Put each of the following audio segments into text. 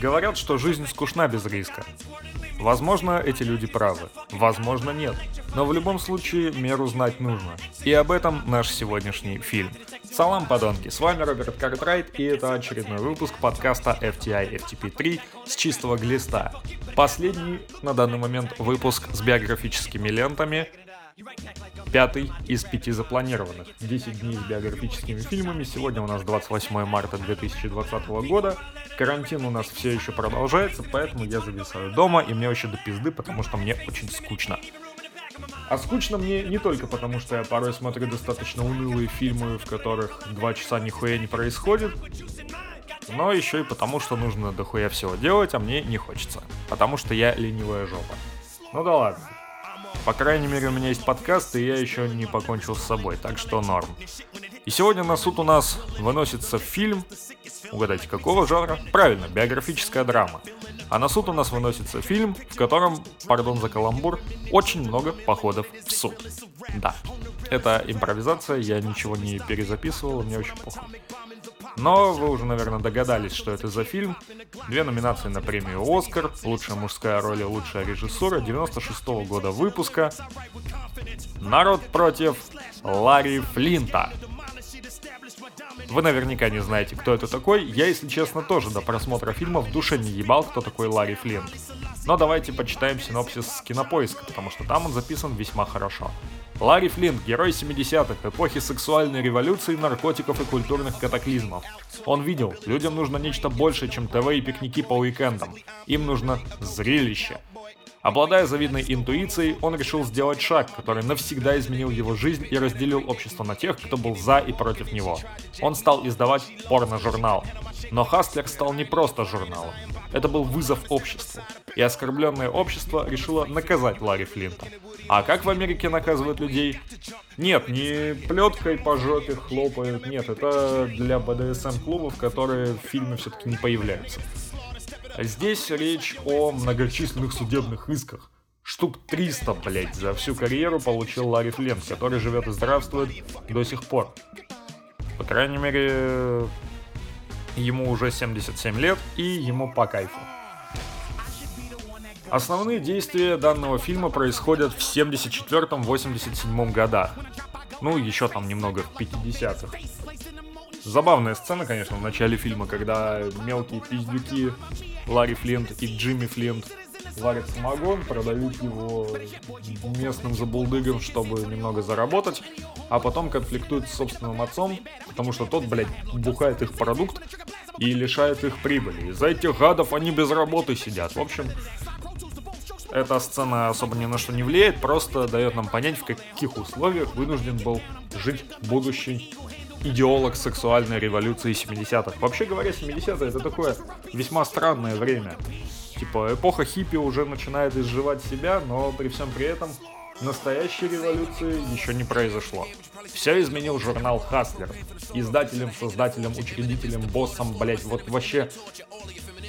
Говорят, что жизнь скучна без риска. Возможно, эти люди правы, возможно, нет. Но в любом случае меру знать нужно. И об этом наш сегодняшний фильм. Салам, подонки, с вами Роберт Картрайт, и это очередной выпуск подкаста FTI FTP3 с чистого глиста. Последний на данный момент выпуск с биографическими лентами, пятый из пяти запланированных. 10 дней с биографическими фильмами. Сегодня у нас 28 марта 2020 года. Карантин у нас все еще продолжается, поэтому я зависаю дома, и мне вообще до пизды, потому что мне очень скучно. А скучно мне не только потому, что я порой смотрю достаточно унылые фильмы, в которых два часа нихуя не происходит, но еще и потому, что нужно дохуя всего делать, а мне не хочется. Потому что я ленивая жопа. Ну да ладно. По крайней мере, у меня есть подкаст, и я еще не покончил с собой, так что норм. И сегодня на суд у нас выносится фильм, угадайте, какого жанра? Правильно, биографическая драма. А на суд у нас выносится фильм, в котором, пардон за каламбур, очень много походов в суд. Да, это импровизация, я ничего не перезаписывал, мне очень похуй. Но вы уже, наверное, догадались, что это за фильм. Две номинации на премию «Оскар», лучшая мужская роль и лучшая режиссура 96 -го года выпуска. «Народ против Ларри Флинта». Вы наверняка не знаете, кто это такой. Я, если честно, тоже до просмотра фильма в душе не ебал, кто такой Ларри Флинт. Но давайте почитаем синопсис с кинопоиска, потому что там он записан весьма хорошо. Ларри Флинт – герой 70-х, эпохи сексуальной революции, наркотиков и культурных катаклизмов. Он видел, людям нужно нечто большее, чем ТВ и пикники по уикендам. Им нужно зрелище. Обладая завидной интуицией, он решил сделать шаг, который навсегда изменил его жизнь и разделил общество на тех, кто был за и против него. Он стал издавать порно-журнал. Но Хастлер стал не просто журналом. Это был вызов обществу. И оскорбленное общество решило наказать Ларри Флинта. А как в Америке наказывают людей? Нет, не плеткой по жопе хлопают, нет, это для БДСМ-клубов, которые в фильме все-таки не появляются. Здесь речь о многочисленных судебных исках. Штук 300, блять, за всю карьеру получил Ларри Флинт, который живет и здравствует до сих пор. По крайней мере, ему уже 77 лет и ему по кайфу. Основные действия данного фильма происходят в 74-87 годах. Ну, еще там немного в 50-х. Забавная сцена, конечно, в начале фильма, когда мелкие пиздюки Ларри Флинт и Джимми Флинт варят самогон, продают его местным забулдыгам, чтобы немного заработать, а потом конфликтуют с собственным отцом, потому что тот, блядь, бухает их продукт и лишает их прибыли. Из-за этих гадов они без работы сидят. В общем, эта сцена особо ни на что не влияет, просто дает нам понять, в каких условиях вынужден был жить будущий идеолог сексуальной революции 70-х. Вообще говоря, 70-е это такое весьма странное время. Типа, эпоха хиппи уже начинает изживать себя, но при всем при этом настоящей революции еще не произошло. Все изменил журнал Хаслер. Издателем, создателем, учредителем, боссом, блять, вот вообще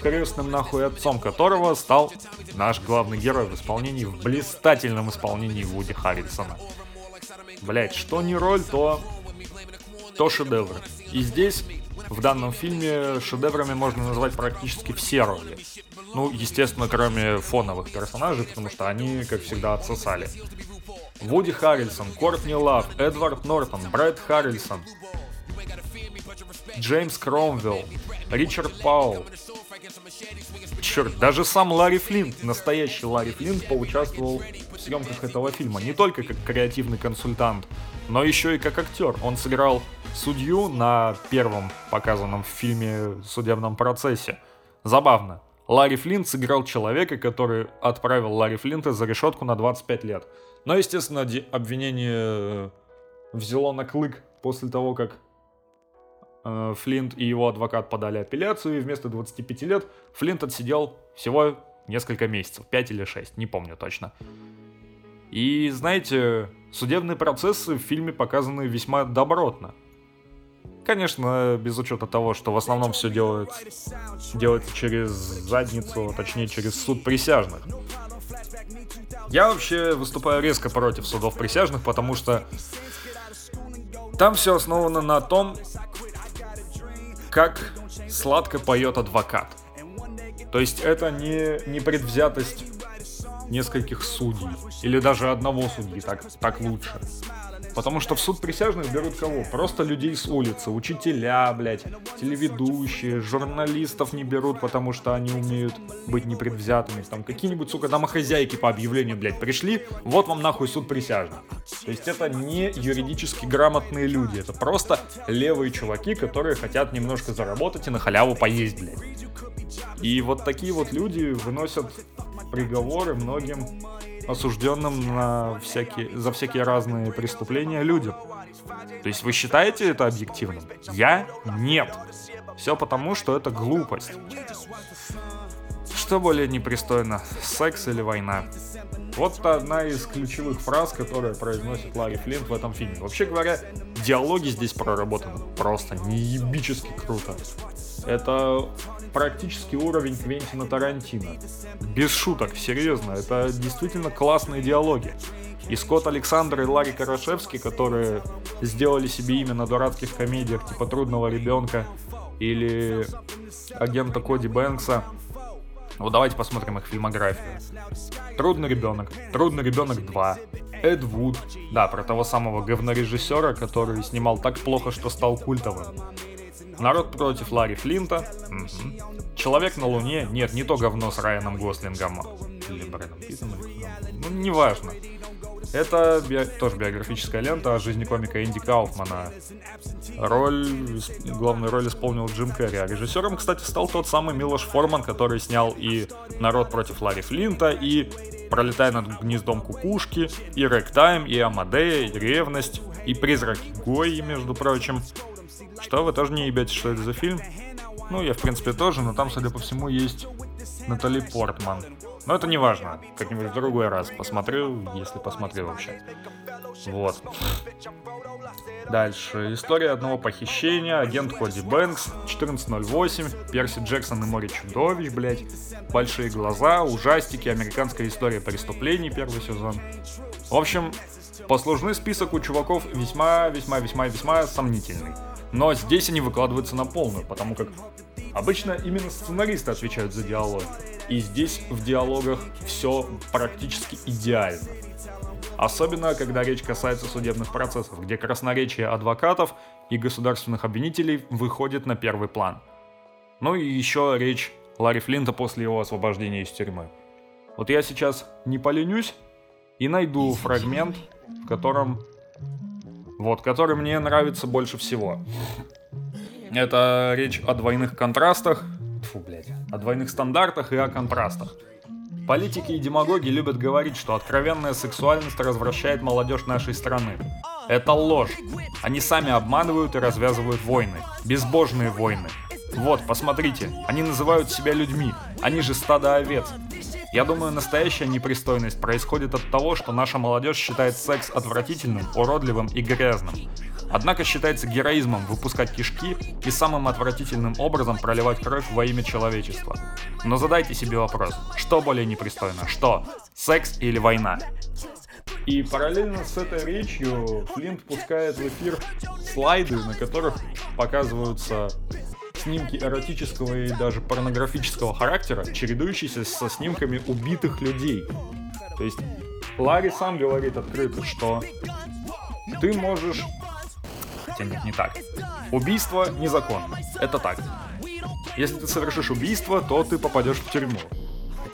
крестным нахуй отцом которого стал наш главный герой в исполнении, в блистательном исполнении Вуди Харрисона. Блять, что не роль, то то шедевр. И здесь, в данном фильме, шедеврами можно назвать практически все роли. Ну, естественно, кроме фоновых персонажей, потому что они, как всегда, отсосали. Вуди Харрельсон, Кортни Лав, Эдвард Нортон, Брэд Харрельсон, Джеймс Кромвелл, Ричард Паул. Черт, даже сам Ларри Флинт, настоящий Ларри Флинт, поучаствовал съемках этого фильма. Не только как креативный консультант, но еще и как актер. Он сыграл судью на первом показанном в фильме судебном процессе. Забавно. Ларри Флинт сыграл человека, который отправил Ларри Флинта за решетку на 25 лет. Но, естественно, обвинение э, взяло на клык после того, как э, Флинт и его адвокат подали апелляцию, и вместо 25 лет Флинт отсидел всего несколько месяцев, 5 или 6, не помню точно. И знаете, судебные процессы в фильме показаны весьма добротно. Конечно, без учета того, что в основном все делается, делается через задницу, точнее через суд присяжных. Я вообще выступаю резко против судов присяжных, потому что там все основано на том, как сладко поет адвокат. То есть это не, не предвзятость нескольких судей. Или даже одного судьи, так, так лучше. Потому что в суд присяжных берут кого? Просто людей с улицы, учителя, блядь, телеведущие, журналистов не берут, потому что они умеют быть непредвзятыми. Там какие-нибудь, сука, домохозяйки по объявлению, блядь, пришли, вот вам нахуй суд присяжных. То есть это не юридически грамотные люди, это просто левые чуваки, которые хотят немножко заработать и на халяву поесть, блядь. И вот такие вот люди выносят приговоры многим осужденным на всякие, за всякие разные преступления людям. То есть вы считаете это объективным? Я нет. Все потому, что это глупость. Что более непристойно, секс или война? Вот одна из ключевых фраз, которые произносит Ларри Флинт в этом фильме. Вообще говоря, диалоги здесь проработаны просто неебически круто. Это практически уровень Квентина Тарантино. Без шуток, серьезно, это действительно классные диалоги. И Скотт Александр и Ларри Карашевский, которые сделали себе имя на дурацких комедиях типа «Трудного ребенка» или агента Коди Бэнкса, вот давайте посмотрим их фильмографию. Трудный ребенок, Трудный ребенок 2, Эд Вуд, да, про того самого говнорежиссера, который снимал так плохо, что стал культовым. Народ против Ларри Флинта. Угу. Человек на Луне. Нет, не то говно с Райаном Гослингом. Или Брэдом Питтом. Ну, неважно. Это би- тоже биографическая лента о жизни комика Энди Кауфмана. Роль, главную роль исполнил Джим Керри. А режиссером, кстати, стал тот самый Милош Форман, который снял и «Народ против Ларри Флинта», и «Пролетая над гнездом кукушки», и «Рэктайм», и «Амадея», и «Ревность», и «Призраки Гои», между прочим. Что, вы тоже не ебете, что это за фильм? Ну, я, в принципе, тоже, но там, судя по всему, есть Натали Портман. Но это не важно. Как-нибудь в другой раз посмотрю, если посмотрю вообще. Вот. Дальше. История одного похищения. Агент Коди Бэнкс. 1408. Перси Джексон и море чудовищ, блять. Большие глаза. Ужастики. Американская история преступлений. Первый сезон. В общем, послужный список у чуваков весьма-весьма-весьма-весьма сомнительный. Но здесь они выкладываются на полную, потому как обычно именно сценаристы отвечают за диалог. И здесь в диалогах все практически идеально. Особенно, когда речь касается судебных процессов, где красноречие адвокатов и государственных обвинителей выходит на первый план. Ну и еще речь Ларри Флинта после его освобождения из тюрьмы. Вот я сейчас не поленюсь и найду фрагмент, в котором вот, который мне нравится больше всего. Это речь о двойных контрастах, фу, блядь, о двойных стандартах и о контрастах. Политики и демагоги любят говорить, что откровенная сексуальность развращает молодежь нашей страны. Это ложь. Они сами обманывают и развязывают войны. Безбожные войны. Вот, посмотрите, они называют себя людьми. Они же стадо овец. Я думаю, настоящая непристойность происходит от того, что наша молодежь считает секс отвратительным, уродливым и грязным. Однако считается героизмом выпускать кишки и самым отвратительным образом проливать кровь во имя человечества. Но задайте себе вопрос, что более непристойно, что, секс или война? И параллельно с этой речью Флинт пускает в эфир слайды, на которых показываются снимки эротического и даже порнографического характера, чередующиеся со снимками убитых людей. То есть Ларри сам говорит открыто, что ты можешь... Хотя нет, не так. Убийство незаконно. Это так. Если ты совершишь убийство, то ты попадешь в тюрьму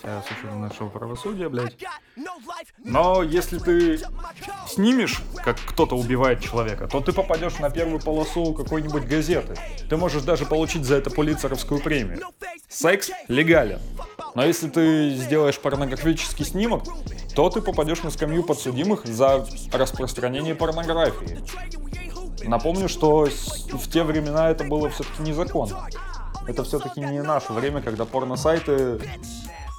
хотя с учетом нашего правосудия, блядь. Но если ты снимешь, как кто-то убивает человека, то ты попадешь на первую полосу какой-нибудь газеты. Ты можешь даже получить за это полицеровскую премию. Секс легален. Но если ты сделаешь порнографический снимок, то ты попадешь на скамью подсудимых за распространение порнографии. Напомню, что в те времена это было все-таки незаконно. Это все-таки не наше время, когда порно-сайты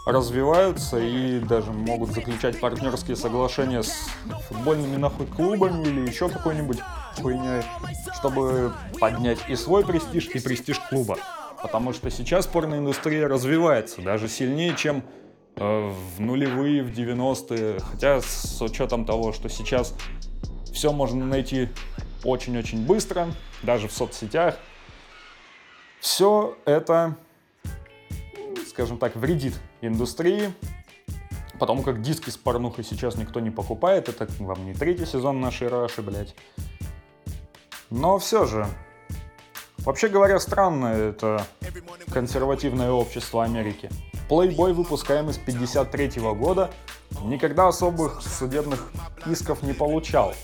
развиваются и даже могут заключать партнерские соглашения с футбольными нахуй клубами или еще какой-нибудь хуйней, чтобы поднять и свой престиж, и престиж клуба. Потому что сейчас порноиндустрия развивается даже сильнее, чем э, в нулевые, в 90-е. Хотя с учетом того, что сейчас все можно найти очень-очень быстро, даже в соцсетях, все это скажем так, вредит индустрии, потому как диски с порнухой сейчас никто не покупает, это вам не третий сезон нашей Раши, блядь. Но все же, вообще говоря, странное это консервативное общество Америки. Playboy, выпускаемый с 53 года, никогда особых судебных исков не получал.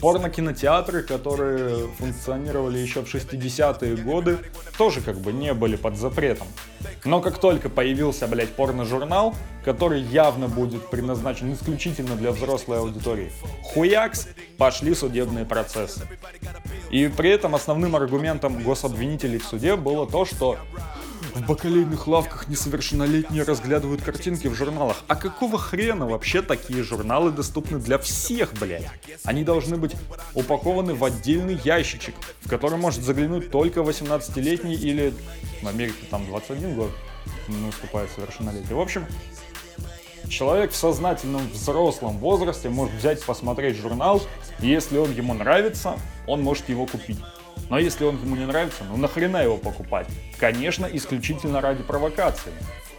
Порно-кинотеатры, которые функционировали еще в 60-е годы, тоже как бы не были под запретом. Но как только появился, блядь, порно-журнал, который явно будет предназначен исключительно для взрослой аудитории, хуякс, пошли судебные процессы. И при этом основным аргументом гособвинителей в суде было то, что в бакалейных лавках несовершеннолетние разглядывают картинки в журналах. А какого хрена вообще такие журналы доступны для всех, блядь? Они должны быть упакованы в отдельный ящичек, в который может заглянуть только 18-летний или в Америке там 21 год наступает совершеннолетие. В общем, человек в сознательном взрослом возрасте может взять, посмотреть журнал, и если он ему нравится, он может его купить. Но если он ему не нравится, ну нахрена его покупать? Конечно, исключительно ради провокации.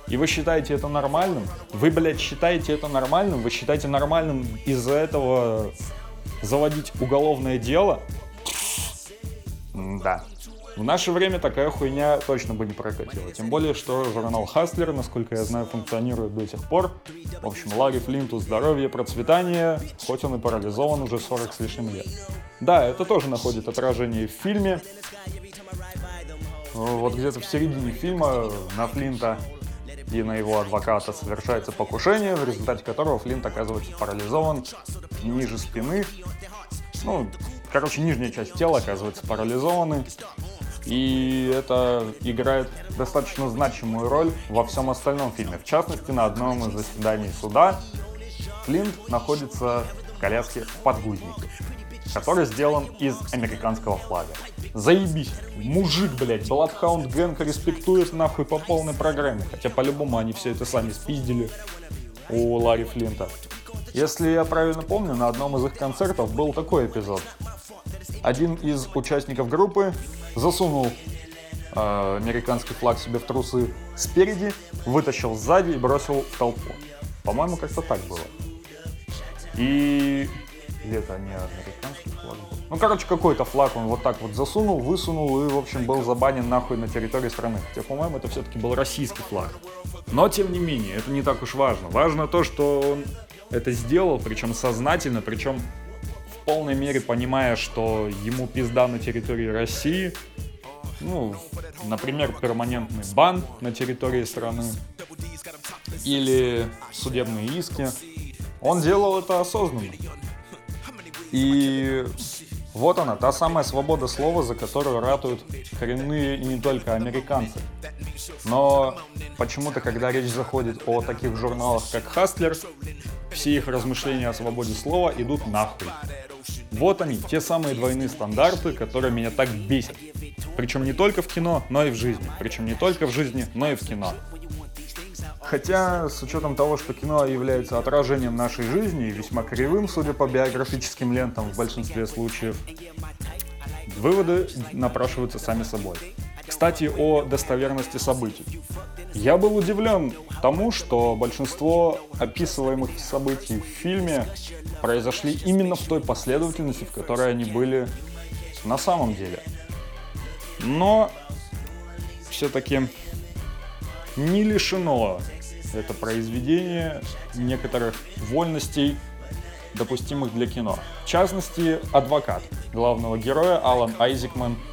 И вы считаете это нормальным? Вы, блядь, считаете это нормальным? Вы считаете нормальным из-за этого заводить уголовное дело? Да. В наше время такая хуйня точно бы не прокатила. Тем более, что журнал Хаслер, насколько я знаю, функционирует до сих пор. В общем, Ларри Флинту здоровье, процветание, хоть он и парализован уже 40 с лишним лет. Да, это тоже находит отражение в фильме. Вот где-то в середине фильма на Флинта и на его адвоката совершается покушение, в результате которого Флинт оказывается парализован ниже спины. Ну, короче, нижняя часть тела оказывается парализованы. И это играет достаточно значимую роль во всем остальном фильме. В частности, на одном из заседаний суда Флинт находится в коляске подгузника, который сделан из американского флага. Заебись. Мужик, блядь, Bloodhound Gang респектует нахуй по полной программе. Хотя по-любому они все это сами спиздили у Ларри Флинта. Если я правильно помню, на одном из их концертов был такой эпизод. Один из участников группы засунул э, американский флаг себе в трусы спереди, вытащил сзади и бросил в толпу. По-моему, как-то так было. И... Это не американский флаг? Ну, короче, какой-то флаг он вот так вот засунул, высунул и, в общем, был забанен нахуй на территории страны. Хотя, по-моему, это все-таки был российский флаг. Но, тем не менее, это не так уж важно. Важно то, что он это сделал, причем сознательно, причем полной мере понимая, что ему пизда на территории России, ну, например, перманентный бан на территории страны или судебные иски, он делал это осознанно. И вот она, та самая свобода слова, за которую ратуют коренные и не только американцы. Но почему-то, когда речь заходит о таких журналах, как Хастлер, все их размышления о свободе слова идут нахуй. Вот они, те самые двойные стандарты, которые меня так бесят. Причем не только в кино, но и в жизни. Причем не только в жизни, но и в кино. Хотя, с учетом того, что кино является отражением нашей жизни и весьма кривым, судя по биографическим лентам в большинстве случаев, выводы напрашиваются сами собой. Кстати, о достоверности событий. Я был удивлен тому, что большинство описываемых событий в фильме произошли именно в той последовательности, в которой они были на самом деле. Но все-таки не лишено это произведение некоторых вольностей, допустимых для кино. В частности, адвокат главного героя Алан Айзекман –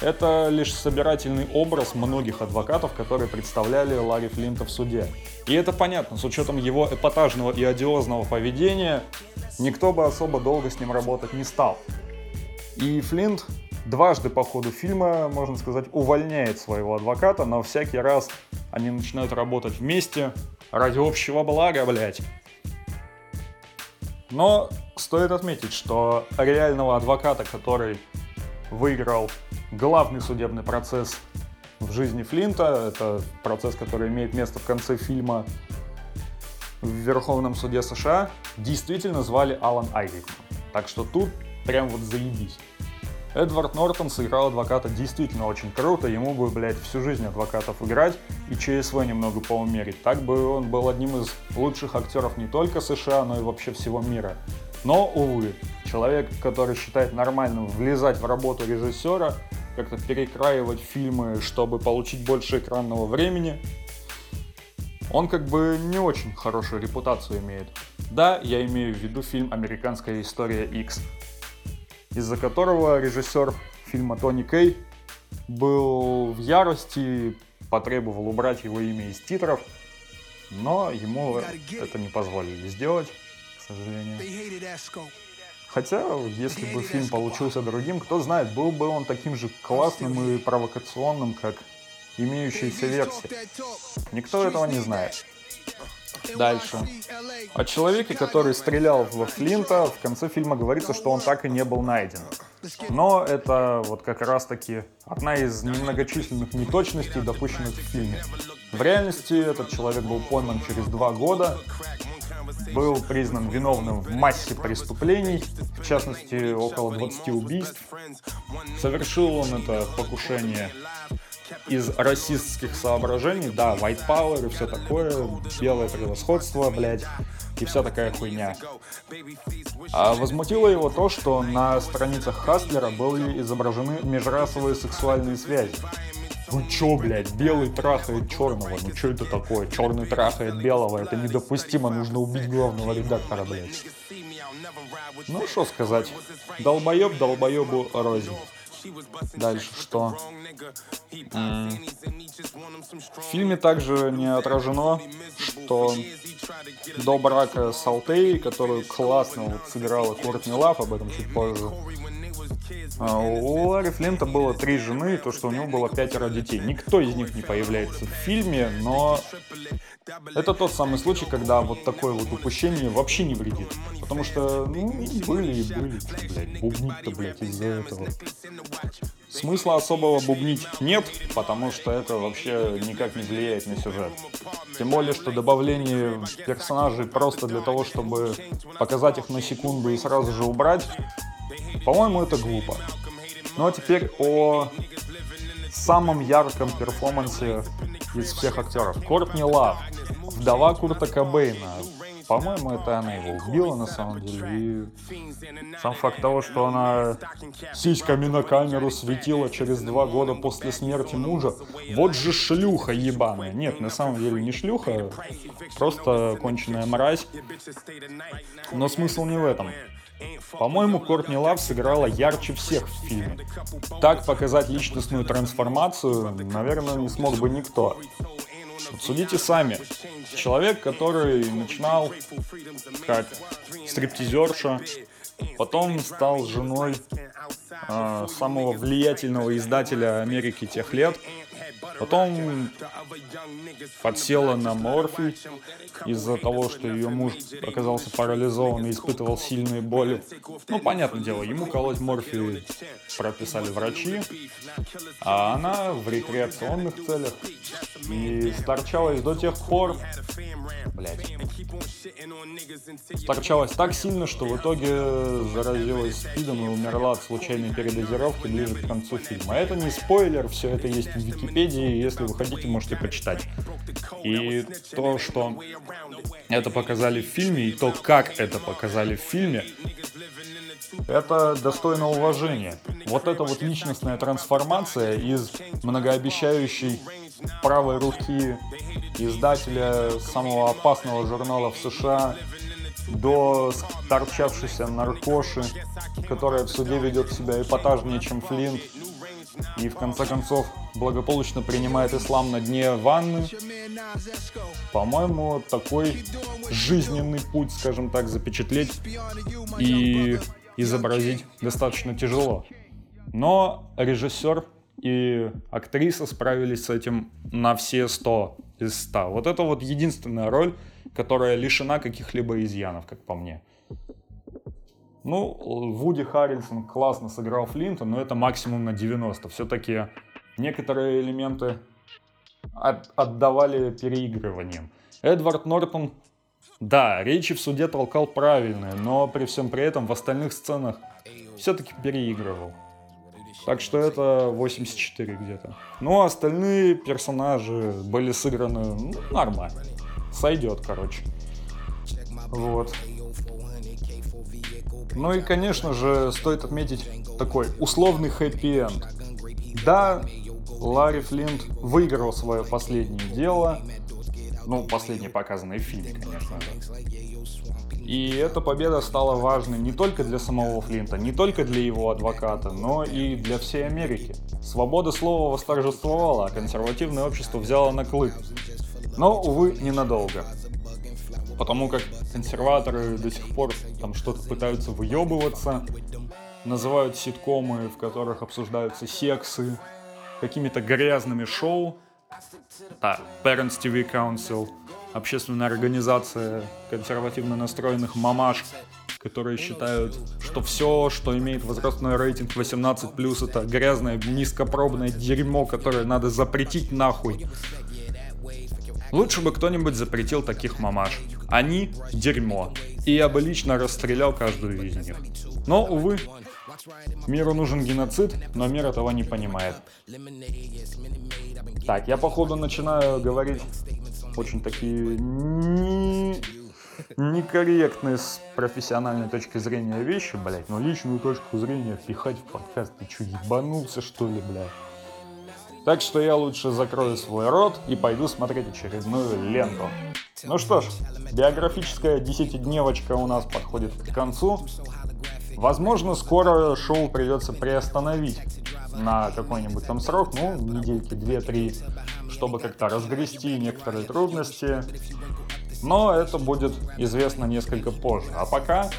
это лишь собирательный образ многих адвокатов, которые представляли Ларри Флинта в суде. И это понятно, с учетом его эпатажного и одиозного поведения, никто бы особо долго с ним работать не стал. И Флинт дважды по ходу фильма, можно сказать, увольняет своего адвоката, но всякий раз они начинают работать вместе ради общего блага, блядь. Но стоит отметить, что реального адвоката, который выиграл главный судебный процесс в жизни Флинта. Это процесс, который имеет место в конце фильма в Верховном суде США. Действительно звали Алан Айзекман. Так что тут прям вот заебись. Эдвард Нортон сыграл адвоката действительно очень круто, ему бы, блядь, всю жизнь адвокатов играть и ЧСВ немного поумерить. Так бы он был одним из лучших актеров не только США, но и вообще всего мира. Но, увы, человек, который считает нормальным влезать в работу режиссера, как-то перекраивать фильмы, чтобы получить больше экранного времени, он как бы не очень хорошую репутацию имеет. Да, я имею в виду фильм «Американская история X», из-за которого режиссер фильма Тони Кей был в ярости, потребовал убрать его имя из титров, но ему это не позволили сделать, к сожалению. Хотя, если бы фильм получился другим, кто знает, был бы он таким же классным и провокационным, как имеющиеся версии. Никто этого не знает. Дальше. О человеке, который стрелял в Флинта, в конце фильма говорится, что он так и не был найден. Но это вот как раз таки одна из немногочисленных неточностей, допущенных в фильме. В реальности этот человек был пойман через два года, был признан виновным в массе преступлений, в частности около 20 убийств. Совершил он это покушение из расистских соображений, да, white power и все такое, белое превосходство, блядь, и вся такая хуйня. А возмутило его то, что на страницах Хастлера были изображены межрасовые сексуальные связи. Ну чё, блядь, белый трахает черного, ну чё это такое? Черный трахает белого, это недопустимо, нужно убить главного редактора, блядь. Ну что сказать, долбоеб долбоебу рознь. Дальше что? В фильме также не отражено, что до брака с Алтей, которую классно вот сыграла Кортни Лав, об этом чуть позже, а, у Ларри Флинта было три жены, и то, что у него было пятеро детей. Никто из них не появляется в фильме, но это тот самый случай, когда вот такое вот упущение вообще не вредит. Потому что, ну, были и были, блядь, бубнить-то, блядь, из-за этого. Смысла особого бубнить нет, потому что это вообще никак не влияет на сюжет. Тем более, что добавление персонажей просто для того, чтобы показать их на секунду и сразу же убрать, по-моему, это глупо. Ну а теперь о самом ярком перформансе из всех актеров. Кортни Лав, вдова Курта Кобейна. По-моему, это она его убила на самом деле. И сам факт того, что она сиськами на камеру светила через два года после смерти мужа. Вот же шлюха ебаная. Нет, на самом деле не шлюха, просто конченая мразь. Но смысл не в этом. По-моему, Кортни Лав сыграла ярче всех в фильме. Так показать личностную трансформацию, наверное, не смог бы никто. Судите сами. Человек, который начинал как стриптизерша, потом стал женой э, самого влиятельного издателя Америки тех лет, Потом подсела на морфий из-за того, что ее муж оказался парализован и испытывал сильные боли. Ну, понятное дело, ему колоть морфий прописали врачи, а она в рекреационных целях и сторчалась до тех пор, блядь, сторчалась так сильно, что в итоге заразилась спидом и умерла от случайной передозировки ближе к концу фильма. Это не спойлер, все это есть в Википедии, если вы хотите, можете почитать. И то, что это показали в фильме, и то, как это показали в фильме, это достойно уважения. Вот эта вот личностная трансформация из многообещающей правой руки издателя самого опасного журнала в США до торчавшейся наркоши, которая в суде ведет себя эпатажнее, чем Флинт, и в конце концов благополучно принимает ислам на дне ванны. По-моему, такой жизненный путь, скажем так, запечатлеть и изобразить достаточно тяжело. Но режиссер и актриса справились с этим на все 100 из 100. Вот это вот единственная роль, которая лишена каких-либо изъянов, как по мне. Ну, Вуди Харрельсон классно сыграл Флинта, но это максимум на 90. Все-таки некоторые элементы от, отдавали переигрыванием. Эдвард Нортон, да, речи в суде толкал правильные, но при всем при этом в остальных сценах все-таки переигрывал. Так что это 84 где-то. Ну, а остальные персонажи были сыграны ну, нормально. Сойдет, короче. Вот. Ну и, конечно же, стоит отметить такой условный хэппи-энд. Да, Ларри Флинт выиграл свое последнее дело, ну, последнее показанное в фильме, конечно же. И эта победа стала важной не только для самого Флинта, не только для его адвоката, но и для всей Америки. Свобода слова восторжествовала, а консервативное общество взяло на клык. Но, увы, ненадолго. Потому как консерваторы до сих пор там что-то пытаются выебываться, называют ситкомы, в которых обсуждаются сексы, какими-то грязными шоу. Да, Parents TV Council, общественная организация консервативно настроенных мамаш, которые считают, что все, что имеет возрастной рейтинг 18+, это грязное, низкопробное дерьмо, которое надо запретить нахуй. Лучше бы кто-нибудь запретил таких мамаш. Они – дерьмо. И я бы лично расстрелял каждую из них. Но, увы, миру нужен геноцид, но мир этого не понимает. Так, я походу начинаю говорить очень такие не... некорректные с профессиональной точки зрения вещи, блять, но личную точку зрения впихать в подкаст, ты что, ебанулся что ли, блядь? Так что я лучше закрою свой рот и пойду смотреть очередную ленту. Ну что ж, биографическая десятидневочка у нас подходит к концу. Возможно, скоро шоу придется приостановить на какой-нибудь там срок, ну, недельки, две-три, чтобы как-то разгрести некоторые трудности. Но это будет известно несколько позже. А пока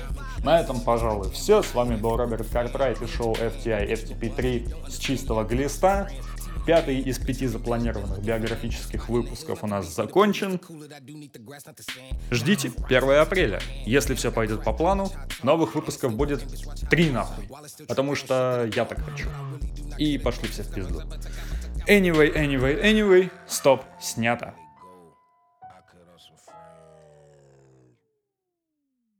на этом, пожалуй, все. С вами был Роберт Картрайт и шоу FTI FTP3 с чистого глиста. Пятый из пяти запланированных биографических выпусков у нас закончен. Ждите 1 апреля. Если все пойдет по плану, новых выпусков будет три нахуй. Потому что я так хочу. И пошли все в пизду. Anyway, anyway, anyway, стоп, снято.